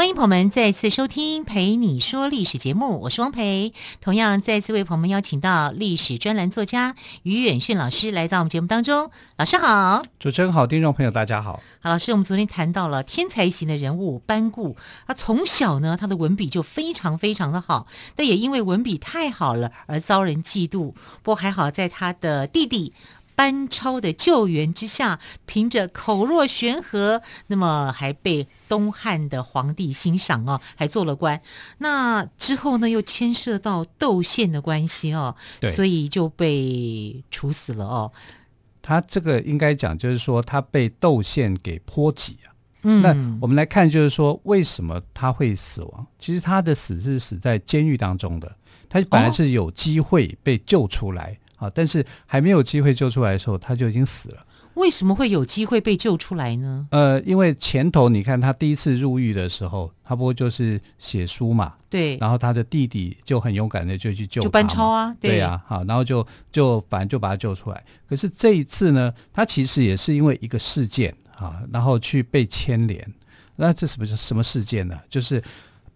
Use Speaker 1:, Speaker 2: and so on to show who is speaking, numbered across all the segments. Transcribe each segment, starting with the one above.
Speaker 1: 欢迎朋友们再次收听《陪你说历史》节目，我是汪培。同样再次为朋友们邀请到历史专栏作家于远逊老师来到我们节目当中。老师好，
Speaker 2: 主持人好，听众朋友大家好。
Speaker 1: 好，老师，我们昨天谈到了天才型的人物班固，他从小呢，他的文笔就非常非常的好，但也因为文笔太好了而遭人嫉妒。不过还好，在他的弟弟。班超的救援之下，凭着口若悬河，那么还被东汉的皇帝欣赏哦，还做了官。那之后呢，又牵涉到窦宪的关系哦，对，所以就被处死了哦。
Speaker 2: 他这个应该讲，就是说他被窦宪给波及啊。嗯，那我们来看，就是说为什么他会死亡？其实他的死是死在监狱当中的，他本来是有机会被救出来。哦啊！但是还没有机会救出来的时候，他就已经死了。
Speaker 1: 为什么会有机会被救出来呢？
Speaker 2: 呃，因为前头你看他第一次入狱的时候，他不过就是写书嘛，
Speaker 1: 对。
Speaker 2: 然后他的弟弟就很勇敢的就去救，
Speaker 1: 就班超啊，对
Speaker 2: 呀，好，然后就就反正就把他救出来。可是这一次呢，他其实也是因为一个事件啊，然后去被牵连。那这什么什么事件呢？就是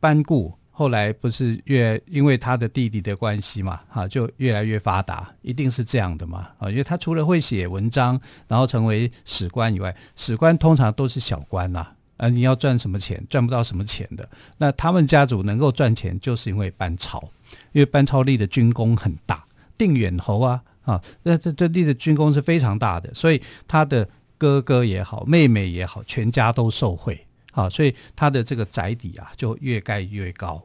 Speaker 2: 班固。后来不是越因为他的弟弟的关系嘛，哈，就越来越发达，一定是这样的嘛，啊，因为他除了会写文章，然后成为史官以外，史官通常都是小官呐，啊，你要赚什么钱，赚不到什么钱的。那他们家族能够赚钱，就是因为班超，因为班超立的军功很大，定远侯啊，啊，这这这立的军功是非常大的，所以他的哥哥也好，妹妹也好，全家都受惠。啊，所以他的这个宅邸啊，就越盖越高。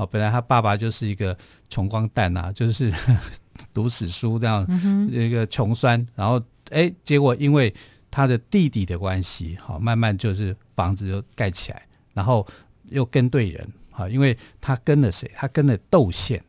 Speaker 2: 好，本来他爸爸就是一个穷光蛋呐，就是 读死书这样一个穷酸，然后哎，结果因为他的弟弟的关系，好，慢慢就是房子就盖起来，然后又跟对人，好，因为他跟了谁？他跟了窦宪。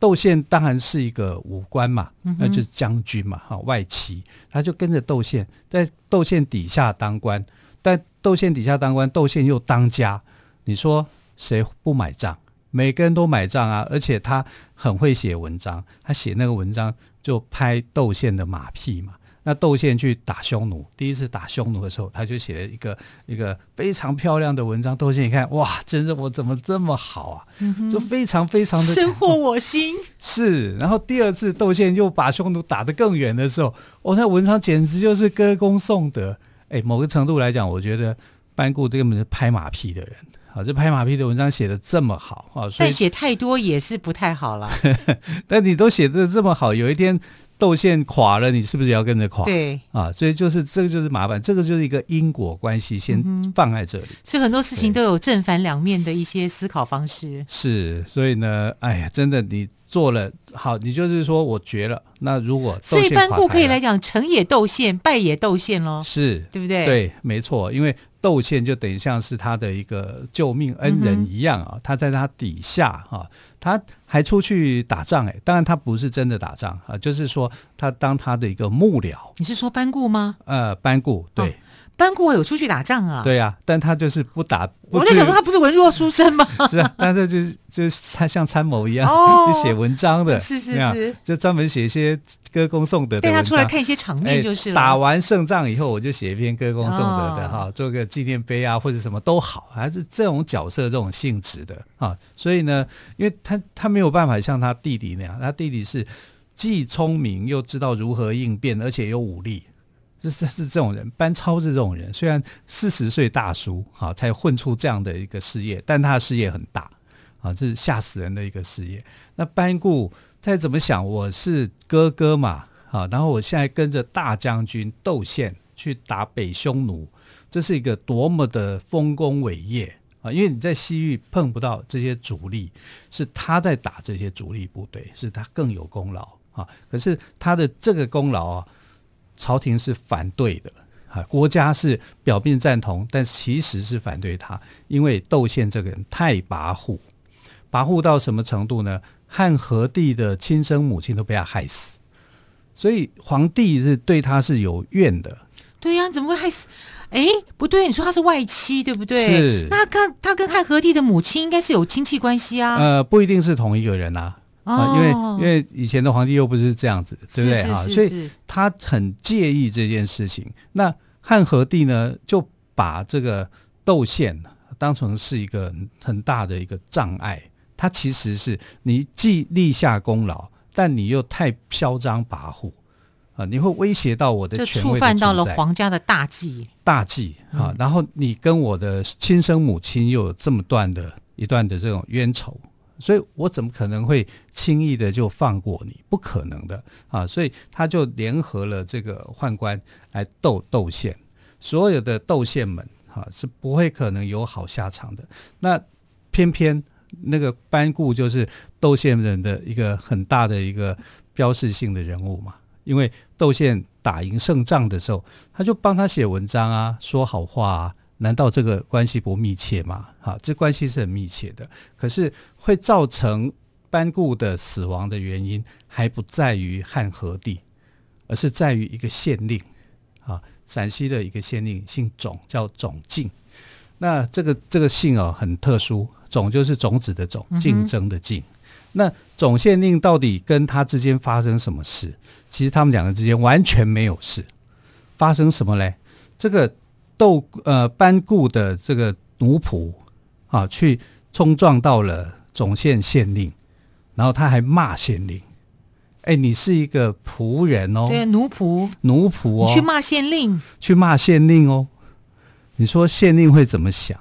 Speaker 2: 窦宪当然是一个武官嘛，那就是将军嘛，哦，外戚，他就跟着窦宪，在窦宪底下当官。但窦宪底下当官，窦宪又当家，你说谁不买账？每个人都买账啊！而且他很会写文章，他写那个文章就拍窦宪的马屁嘛。那窦宪去打匈奴，第一次打匈奴的时候，他就写了一个一个非常漂亮的文章。窦宪一看，哇，真的我怎么这么好啊？嗯、就非常非常的
Speaker 1: 深获我心。
Speaker 2: 是，然后第二次窦宪又把匈奴打得更远的时候，哦，那文章简直就是歌功颂德。哎，某个程度来讲，我觉得班固根本是拍马屁的人。好，这拍马屁的文章写的这么好啊，所以
Speaker 1: 但写太多也是不太好了。
Speaker 2: 但你都写的这么好，有一天窦宪垮了，你是不是也要跟着垮？
Speaker 1: 对
Speaker 2: 啊，所以就是这个就是麻烦，这个就是一个因果关系，先放在这里。嗯、
Speaker 1: 所以很多事情都有正反两面的一些思考方式。
Speaker 2: 是，所以呢，哎呀，真的你。做了好，你就是说我绝了。那如果
Speaker 1: 所以班固可以来讲，成也窦宪，败也窦宪喽，
Speaker 2: 是
Speaker 1: 对不对？
Speaker 2: 对，没错。因为窦宪就等于像是他的一个救命恩人一样啊，嗯、他在他底下哈，他还出去打仗哎。当然他不是真的打仗啊，就是说他当他的一个幕僚。
Speaker 1: 你是说班固吗？
Speaker 2: 呃，班固对。哦
Speaker 1: 班固有出去打仗啊？
Speaker 2: 对呀、啊，但他就是不打。
Speaker 1: 不我在想说，他不是文弱书生吗？
Speaker 2: 是啊，但是就是就是参像参谋一样，哦、就写文章的。
Speaker 1: 是是是，
Speaker 2: 就专门写一些歌功颂德的。带
Speaker 1: 他出来看一些场面就是了。
Speaker 2: 打完胜仗以后，我就写一篇歌功颂德的哈、哦，做个纪念碑啊，或者什么都好，还是这种角色这种性质的啊。所以呢，因为他他没有办法像他弟弟那样，他弟弟是既聪明又知道如何应变，而且有武力。是是这种人，班超是这种人。虽然四十岁大叔，哈，才混出这样的一个事业，但他的事业很大，啊，这是吓死人的一个事业。那班固再怎么想，我是哥哥嘛，啊，然后我现在跟着大将军窦宪去打北匈奴，这是一个多么的丰功伟业啊！因为你在西域碰不到这些主力，是他在打这些主力部队，是他更有功劳啊。可是他的这个功劳啊。朝廷是反对的，啊，国家是表面赞同，但其实是反对他，因为窦宪这个人太跋扈，跋扈到什么程度呢？汉和帝的亲生母亲都被他害死，所以皇帝是对他是有怨的。
Speaker 1: 对呀、啊，怎么会害死？哎，不对，你说他是外戚，对不对？
Speaker 2: 是。
Speaker 1: 那他跟他跟汉和帝的母亲应该是有亲戚关系啊。
Speaker 2: 呃，不一定是同一个人啊。哦、啊，因为因为以前的皇帝又不是这样子，对不对啊？所以他很介意这件事情。那汉和帝呢，就把这个窦宪当成是一个很大的一个障碍。他其实是你既立下功劳，但你又太嚣张跋扈啊！你会威胁到我的权威的，触犯
Speaker 1: 到了皇家的大忌。
Speaker 2: 大忌啊！然后你跟我的亲生母亲又有这么段的一段的这种冤仇。所以我怎么可能会轻易的就放过你？不可能的啊！所以他就联合了这个宦官来斗窦宪，所有的窦宪们啊是不会可能有好下场的。那偏偏那个班固就是窦宪人的一个很大的一个标志性的人物嘛，因为窦宪打赢胜仗的时候，他就帮他写文章啊，说好话啊。难道这个关系不密切吗？好，这关系是很密切的。可是会造成班固的死亡的原因，还不在于汉和帝，而是在于一个县令啊，陕西的一个县令，姓种，叫种敬。那这个这个姓哦很特殊，种就是种子的种，竞争的竞。嗯、那总县令到底跟他之间发生什么事？其实他们两个之间完全没有事。发生什么嘞？这个。窦呃班固的这个奴仆啊，去冲撞到了总县县令，然后他还骂县令。哎，你是一个仆人哦，
Speaker 1: 对，奴仆，
Speaker 2: 奴仆哦，
Speaker 1: 你去骂县令，
Speaker 2: 去骂县令哦。你说县令会怎么想？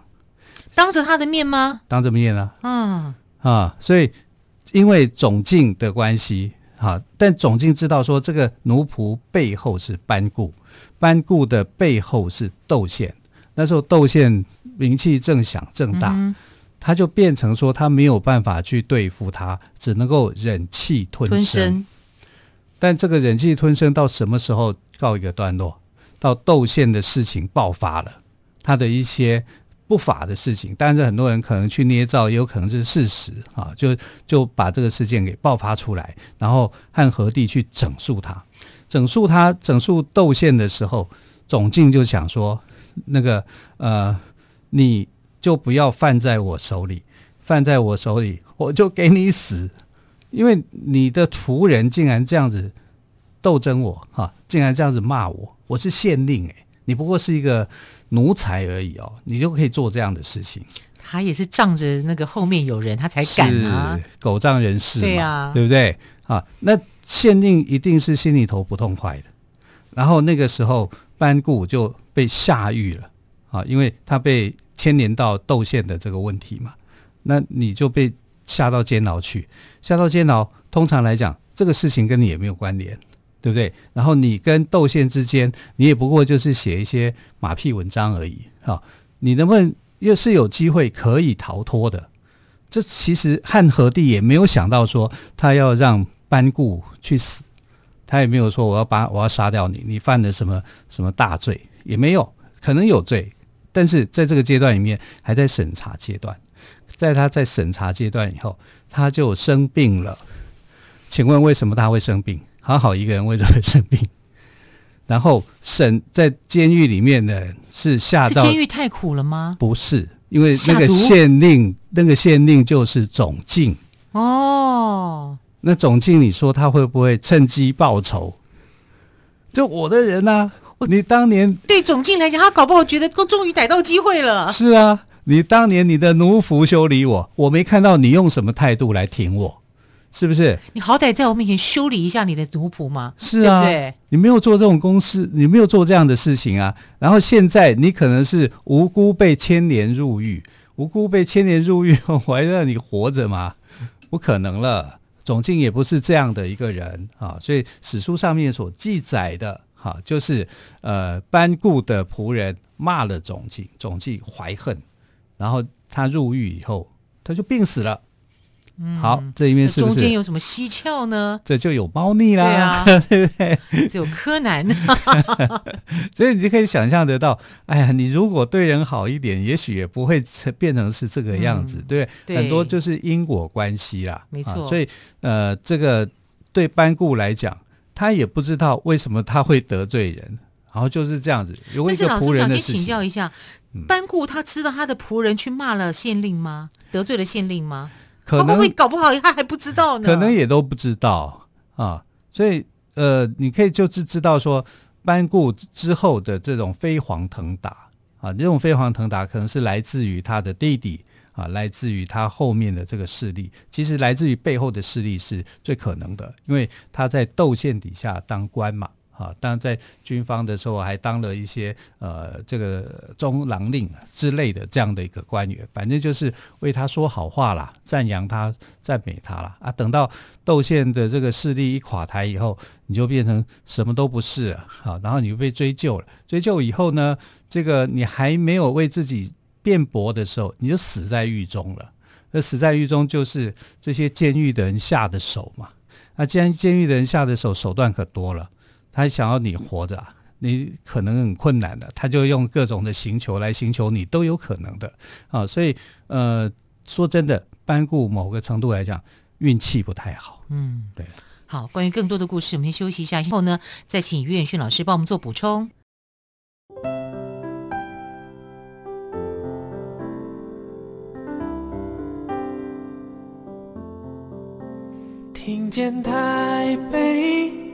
Speaker 1: 当着他的面吗？
Speaker 2: 当着面啊。
Speaker 1: 嗯
Speaker 2: 啊，所以因为种敬的关系啊，但总经知道说这个奴仆背后是班固。班固的背后是窦宪，那时候窦宪名气正响正大，嗯，他就变成说他没有办法去对付他，只能够忍气吞声，吞声。但这个忍气吞声到什么时候告一个段落？到窦宪的事情爆发了，他的一些不法的事情，但是很多人可能去捏造，也有可能是事实啊，就就把这个事件给爆发出来，然后汉和帝去整肃他。整肃他，整肃窦宪的时候，总敬就想说：“那个呃，你就不要犯在我手里，犯在我手里，我就给你死。因为你的仆人竟然这样子斗争我，哈，竟然这样子骂我，我是县令诶，你不过是一个奴才而已哦，你就可以做这样的事情。
Speaker 1: 他也是仗着那个后面有人，他才敢啊，
Speaker 2: 狗仗人势嘛，
Speaker 1: 对啊，
Speaker 2: 对不对？啊，那。”县令一定是心里头不痛快的，然后那个时候班固就被下狱了啊，因为他被牵连到窦宪的这个问题嘛，那你就被下到监牢去，下到监牢，通常来讲这个事情跟你也没有关联，对不对？然后你跟窦宪之间，你也不过就是写一些马屁文章而已啊，你能不能又是有机会可以逃脱的？这其实汉和帝也没有想到说他要让。班固去死，他也没有说我要把我要杀掉你，你犯了什么什么大罪也没有，可能有罪，但是在这个阶段里面还在审查阶段，在他在审查阶段以后，他就生病了。请问为什么他会生病？好好一个人为什么会生病？然后审在监狱里面呢，是下到
Speaker 1: 监狱太苦了吗？
Speaker 2: 不是，因为那个县令，那个县令就是种敬
Speaker 1: 哦。
Speaker 2: 那种敬，你说他会不会趁机报仇？就我的人呐，你当年
Speaker 1: 对种敬来讲，他搞不好觉得都终于逮到机会了。
Speaker 2: 是啊，你当年你的奴仆修理我，我没看到你用什么态度来挺我，是不是？
Speaker 1: 你好歹在我面前修理一下你的奴仆嘛。
Speaker 2: 是啊，
Speaker 1: 对不对？
Speaker 2: 你没有做这种公司，你没有做这样的事情啊。然后现在你可能是无辜被牵连入狱，无辜被牵连入狱，我还让你活着吗？不可能了。种敬也不是这样的一个人啊，所以史书上面所记载的哈、啊，就是呃班固的仆人骂了种敬，种敬怀恨，然后他入狱以后，他就病死了。嗯，好，这里面是不是
Speaker 1: 中间有什么蹊跷呢？
Speaker 2: 这就有猫腻啦，
Speaker 1: 对啊，
Speaker 2: 对不对？
Speaker 1: 只有柯南，
Speaker 2: 所以你就可以想象得到，哎呀，你如果对人好一点，也许也不会变成是这个样子，嗯、对，对？很多就是因果关系啦，
Speaker 1: 没错。
Speaker 2: 所以呃，这个对班固来讲，他也不知道为什么他会得罪人，然后就是这样子。有一个仆人的事情，
Speaker 1: 但是老师，我想先请教一下，班固他知道他的仆人去骂了县令吗？得罪了县令吗？
Speaker 2: 可能
Speaker 1: 会搞不好他还不知道呢？
Speaker 2: 可能也都不知道啊。所以呃，你可以就是知道说，班固之后的这种飞黄腾达啊，这种飞黄腾达可能是来自于他的弟弟。啊，来自于他后面的这个势力，其实来自于背后的势力是最可能的，因为他在窦宪底下当官嘛，啊，当然在军方的时候还当了一些呃这个中郎令之类的这样的一个官员，反正就是为他说好话啦，赞扬他，赞美他啦。啊。等到窦宪的这个势力一垮台以后，你就变成什么都不是了，啊，然后你就被追究了，追究以后呢，这个你还没有为自己。辩驳的时候，你就死在狱中了。那死在狱中，就是这些监狱的人下的手嘛。那既然监狱的人下的手手段可多了，他想要你活着，你可能很困难的，他就用各种的刑求来刑求你，都有可能的啊。所以，呃，说真的，班固某个程度来讲，运气不太好。
Speaker 1: 嗯，
Speaker 2: 对。
Speaker 1: 好，关于更多的故事，我们先休息一下，之后呢，再请于远迅老师帮我们做补充。
Speaker 3: 听见台北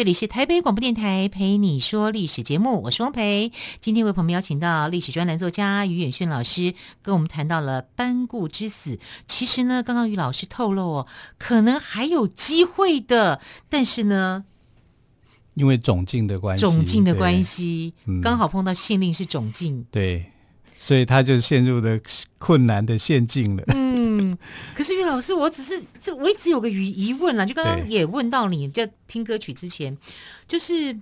Speaker 1: 这里是台北广播电台陪你说历史节目，我是汪培。今天为朋友们邀请到历史专栏作家于远逊老师，跟我们谈到了班固之死。其实呢，刚刚于老师透露哦，可能还有机会的，但是呢，
Speaker 2: 因为种境的关系，
Speaker 1: 种境的关系，刚好碰到县令是种境，
Speaker 2: 对，所以他就陷入了困难的陷阱了。
Speaker 1: 嗯，可是于老师，我只是这我一直有个疑疑问啦，就刚刚也问到你，在听歌曲之前，就是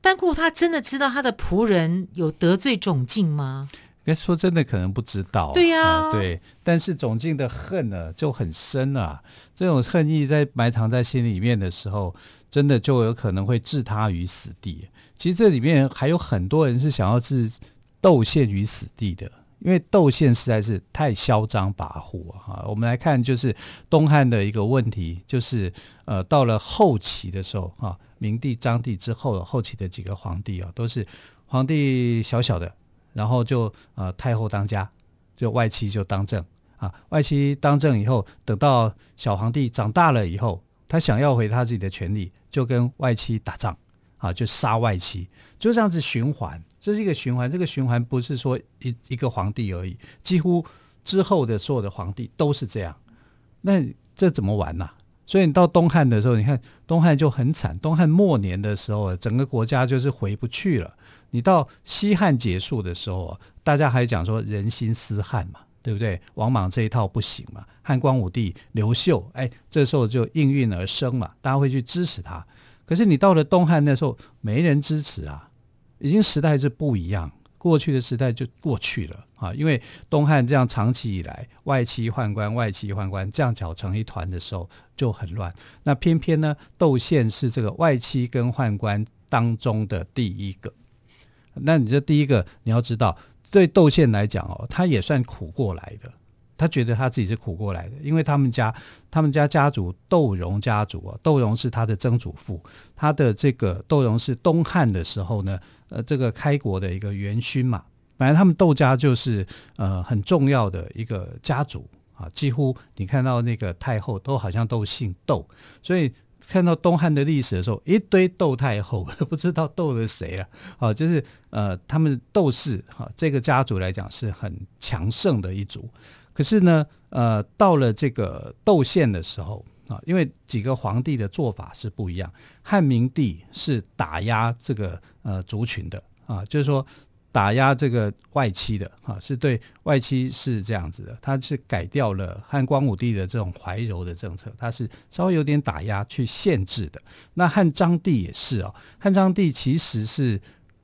Speaker 1: 班固他真的知道他的仆人有得罪种进吗？
Speaker 2: 该说真的，可能不知道。
Speaker 1: 对呀、对，
Speaker 2: 但是种进的恨呢就很深啊，这种恨意在埋藏在心里面的时候，真的就有可能会置他于死地。其实这里面还有很多人是想要置窦宪于死地的。因为窦宪实在是太嚣张跋扈啊！我们来看，就是东汉的一个问题，就是呃，到了后期的时候啊，明帝、章帝之后，后期的几个皇帝啊，都是皇帝小小的，然后就呃太后当家，就外戚就当政啊，外戚当政以后，等到小皇帝长大了以后，他想要回他自己的权力，就跟外戚打仗啊，就杀外戚，就这样子循环。这是一个循环，这个循环不是说一一个皇帝而已，几乎之后的所有的皇帝都是这样。那这怎么玩呐、所以你到东汉的时候，你看东汉就很惨。东汉末年的时候，整个国家就是回不去了。你到西汉结束的时候，大家还讲说人心思汉嘛，对不对？王莽这一套不行嘛。汉光武帝刘秀，哎，这时候就应运而生嘛，大家会去支持他。可是你到了东汉那时候，没人支持啊。已经时代是不一样，过去的时代就过去了啊！因为东汉这样长期以来外戚宦官、外戚宦官这样搅成一团的时候就很乱。那偏偏呢，窦宪是这个外戚跟宦官当中的第一个。那你这第一个你要知道，对窦宪来讲哦，他也算苦过来的。他觉得他自己是苦过来的，因为他们家他们家家族窦融家族啊，窦融是他的曾祖父，他的这个窦融是东汉的时候呢。呃，这个开国的一个元勋嘛，本来他们窦家就是呃很重要的一个家族啊，几乎你看到那个太后都好像都姓窦，所以看到东汉的历史的时候，一堆窦太后 不知道窦了谁了啊，就是呃他们窦氏哈这个家族来讲是很强盛的一族，可是呢呃到了这个窦宪的时候啊，因为几个皇帝的做法是不一样。汉明帝是打压这个呃族群的啊，就是说打压这个外戚的啊，是对外戚是这样子的，他是改掉了汉光武帝的这种怀柔的政策，他是稍微有点打压去限制的。那汉章帝也是啊，汉章帝其实是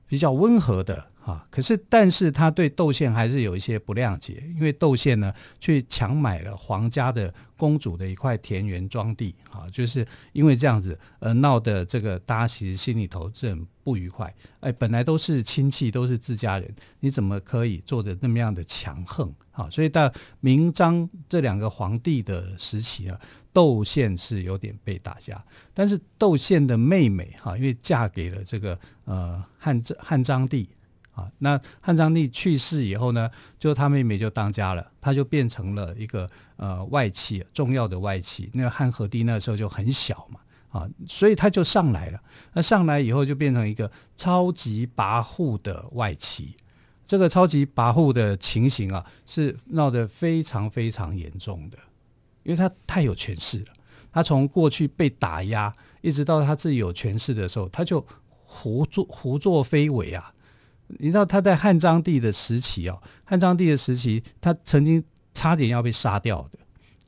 Speaker 2: 比较温和的。啊，可是，但是他对窦宪还是有一些不谅解，因为窦宪呢去强买了皇家的公主的一块田园庄地，啊，就是因为这样子而闹得这个大家其实心里头是很不愉快。哎，本来都是亲戚，都是自家人，你怎么可以做的那么样的强横？啊，所以到明章这两个皇帝的时期啊，窦宪是有点被打压，但是窦宪的妹妹哈，因为嫁给了这个呃汉汉章帝。那汉章帝去世以后呢，就他妹妹就当家了，他就变成了一个呃外戚，重要的外戚。那个汉和帝那时候就很小嘛，啊，所以他就上来了。那上来以后就变成一个超级跋扈的外戚。这个超级跋扈的情形啊，是闹得非常非常严重的，因为他太有权势了。他从过去被打压，一直到他自己有权势的时候，他就胡作胡作非为啊。你知道他在汉章帝的时期哦，汉章帝的时期，他曾经差点要被杀掉的，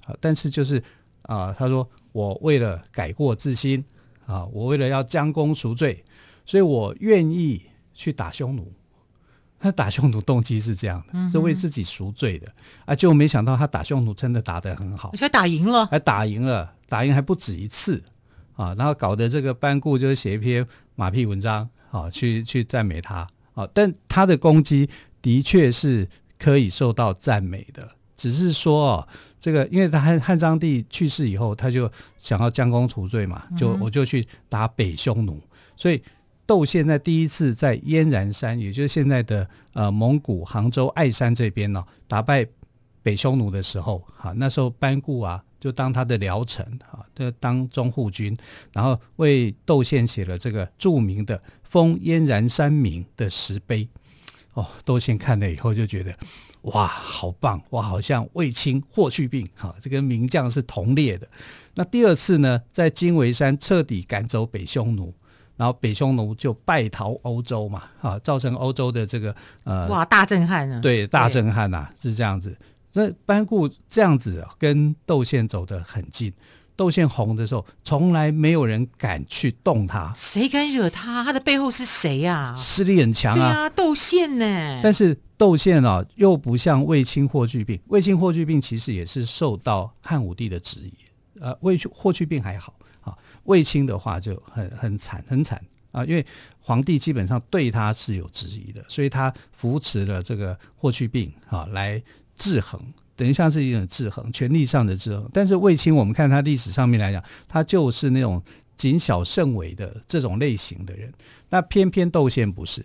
Speaker 2: 啊，但是就是啊、呃，他说我为了改过自新啊，我为了要将功赎罪，所以我愿意去打匈奴。他打匈奴动机是这样的，嗯、是为自己赎罪的。啊，结果没想到他打匈奴真的打得很好，
Speaker 1: 而且打赢了，
Speaker 2: 还打赢了，打赢还不止一次。啊，然后搞得这个班固就是写一篇马屁文章啊，去去赞美他。啊，但他的攻击的确是可以受到赞美的，只是说哦，这个因为他汉汉章帝去世以后，他就想要将功赎罪嘛，就我就去打北匈奴，所以窦宪在第一次在燕然山，也就是现在的呃蒙古杭州爱山这边呢、哦，打败北匈奴的时候，哈，那时候班固啊就当他的僚臣啊，就当中护军，然后为窦宪写了这个著名的。封燕然山名的石碑，哦，窦宪看了以后就觉得，哇，好棒，哇，好像卫青、霍去病，哈、哦，这个名将是同列的。那第二次呢，在金围山彻底赶走北匈奴，然后北匈奴就败逃欧洲嘛，哈、哦，造成欧洲的这个呃，
Speaker 1: 哇，大震撼啊！
Speaker 2: 对，大震撼呐、啊，是这样子。那班固这样子跟窦宪走得很近。窦宪红的时候，从来没有人敢去动他。
Speaker 1: 谁敢惹他？他的背后是谁呀、啊？
Speaker 2: 势力很强啊！对
Speaker 1: 啊，窦宪呢？
Speaker 2: 但是窦宪啊，又不像卫青、霍去病。卫青、霍去病其实也是受到汉武帝的质疑。呃，卫霍去病还好啊，卫青的话就很很惨，很惨啊，因为皇帝基本上对他是有质疑的，所以他扶持了这个霍去病啊来制衡。等于像是一种制衡，权力上的制衡。但是卫青，我们看他历史上面来讲，他就是那种谨小慎微的这种类型的人。那偏偏窦宪不是，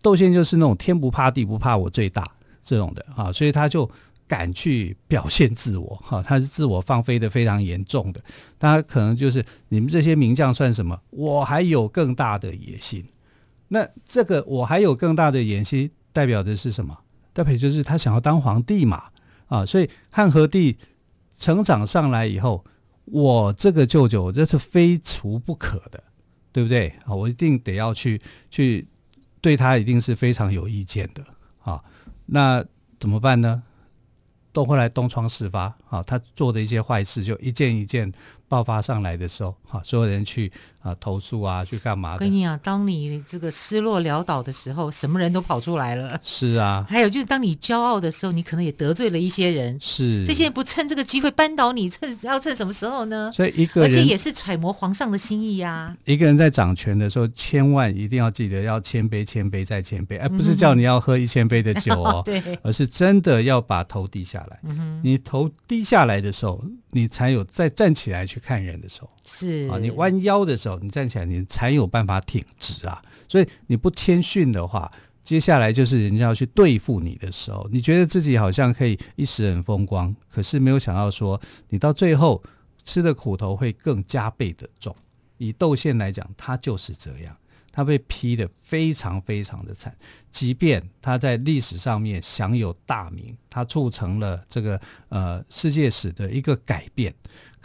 Speaker 2: 窦宪就是那种天不怕地不怕我最大这种的啊，所以他就敢去表现自我哈，他是自我放飞的非常严重的。他可能就是你们这些名将算什么？我还有更大的野心。那这个我还有更大的野心，代表的是什么？代表就是他想要当皇帝嘛。啊，所以汉和帝成长上来以后，我这个舅舅这是非除不可的，对不对？啊，我一定得要去去对他一定是非常有意见的啊。那怎么办呢？都会来东窗事发啊，他做的一些坏事就一件一件。爆发上来的时候，哈，所有人去啊投诉啊，去干嘛
Speaker 1: 跟你讲，当你这个失落潦倒的时候，什么人都跑出来了。
Speaker 2: 是啊，
Speaker 1: 还有就是当你骄傲的时候，你可能也得罪了一些人。
Speaker 2: 是，
Speaker 1: 这些人不趁这个机会扳倒你，趁要趁什么时候呢？
Speaker 2: 所以一个人，而
Speaker 1: 且也是揣摩皇上的心意呀、啊。
Speaker 2: 一个人在掌权的时候，千万一定要记得要谦卑，谦卑再谦卑，而、嗯、不是叫你要喝一千杯的酒哦，对，而是真的要把头低下来。嗯哼，你头低下来的时候。你才有再站起来去看人的时候，
Speaker 1: 是
Speaker 2: 啊，你弯腰的时候，你站起来，你才有办法挺直啊。所以你不谦逊的话，接下来就是人家要去对付你的时候，你觉得自己好像可以一时很风光，可是没有想到说，你到最后吃的苦头会更加倍的重。以窦宪来讲，他就是这样，他被批的非常非常的惨。即便他在历史上面享有大名，他促成了这个呃世界史的一个改变，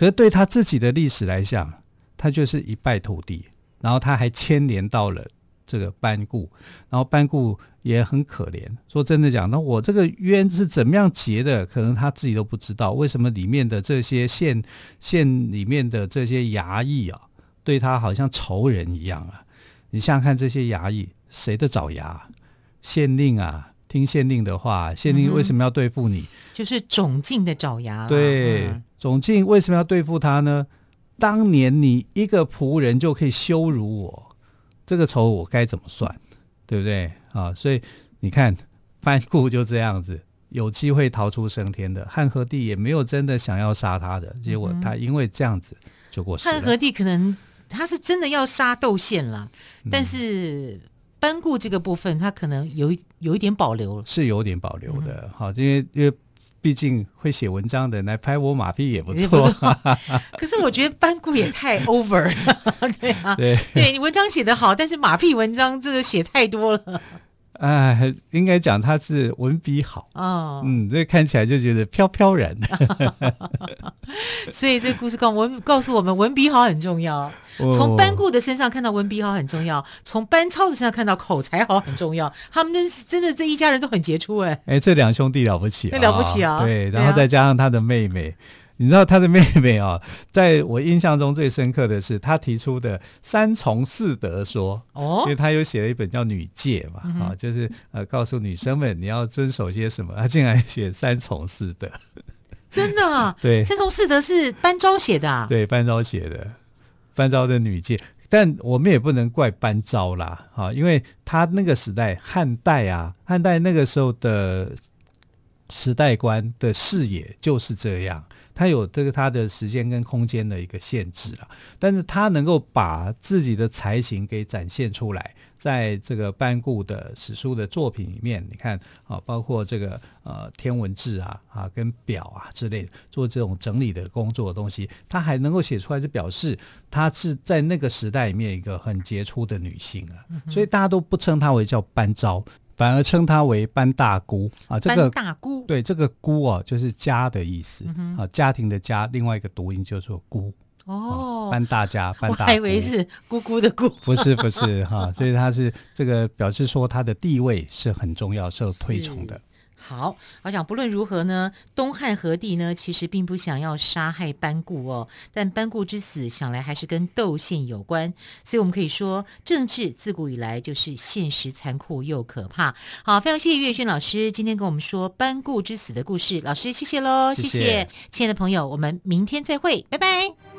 Speaker 2: 可是对他自己的历史来讲，他就是一败涂地。然后他还牵连到了这个班固，然后班固也很可怜。说真的讲，那我这个冤是怎么样结的？可能他自己都不知道。为什么里面的这些县县里面的这些衙役啊？对他好像仇人一样啊！你想想看，这些衙役谁的爪牙？县令啊，听县令的话。县令为什么要对付你？嗯、
Speaker 1: 就是总禁的爪牙。
Speaker 2: 对，嗯、总禁为什么要对付他呢？当年你一个仆人就可以羞辱我，这个仇我该怎么算？对不对啊？所以你看，班固就这样子，有机会逃出升天的汉和帝也没有真的想要杀他的，结果他因为这样子就过世了。
Speaker 1: 汉和帝可能。他是真的要杀窦宪了，但是班固这个部分，他可能有有一点保留，
Speaker 2: 是有点保留的。好、嗯，因为因为毕竟会写文章的人来拍我马屁也不错。不错
Speaker 1: 可是我觉得班固也太 over 了，对啊，对，对你文章写得好，但是马屁文章这个写太多了。
Speaker 2: 哎，应该讲他是文笔好哦，嗯，这看起来就觉得飘飘然。
Speaker 1: 所以这个故事告文告诉我们，文笔好很重要。从班固的身上看到文笔好很重要，从班超的身上看到口才好很重要。他们是真的这一家人都很杰出哎。
Speaker 2: 哎，这两兄弟了不起，
Speaker 1: 那了不起啊！
Speaker 2: 对，然后再加上他的妹妹。你知道他的妹妹啊、哦，在我印象中最深刻的是他提出的三从四德说哦，因为他有写了一本叫《女诫》嘛，啊、哦，就是呃告诉女生们你要遵守些什么，他竟然写三从四德，
Speaker 1: 真的啊？对，三从四德是班昭写的啊？
Speaker 2: 对，班昭写的，班昭的《女诫》，但我们也不能怪班昭啦，哈、哦，因为他那个时代汉代啊，汉代那个时候的时代观的视野就是这样。他有这个他的时间跟空间的一个限制了，但是他能够把自己的才情给展现出来，在这个班固的史书的作品里面，你看啊，包括这个呃天文志啊啊跟表啊之类的，做这种整理的工作的东西，他还能够写出来，就表示他是在那个时代里面一个很杰出的女性啊，所以大家都不称她为叫班昭。反而称它为班大姑。啊，这个
Speaker 1: 大姑。
Speaker 2: 对这个姑哦，就是家的意思、嗯、啊，家庭的家，另外一个读音叫做姑。哦，班大家，搬大姑，
Speaker 1: 我还以为是姑姑的姑，
Speaker 2: 不是不是哈、啊，所以他是这个表示说他的地位是很重要，受推崇的。
Speaker 1: 好，我想不论如何呢，东汉和帝呢其实并不想要杀害班固哦，但班固之死想来还是跟窦宪有关，所以我们可以说政治自古以来就是现实残酷又可怕。好，非常谢谢岳轩老师今天跟我们说班固之死的故事，老师谢谢喽，谢谢，谢谢亲爱的朋友，我们明天再会，拜拜。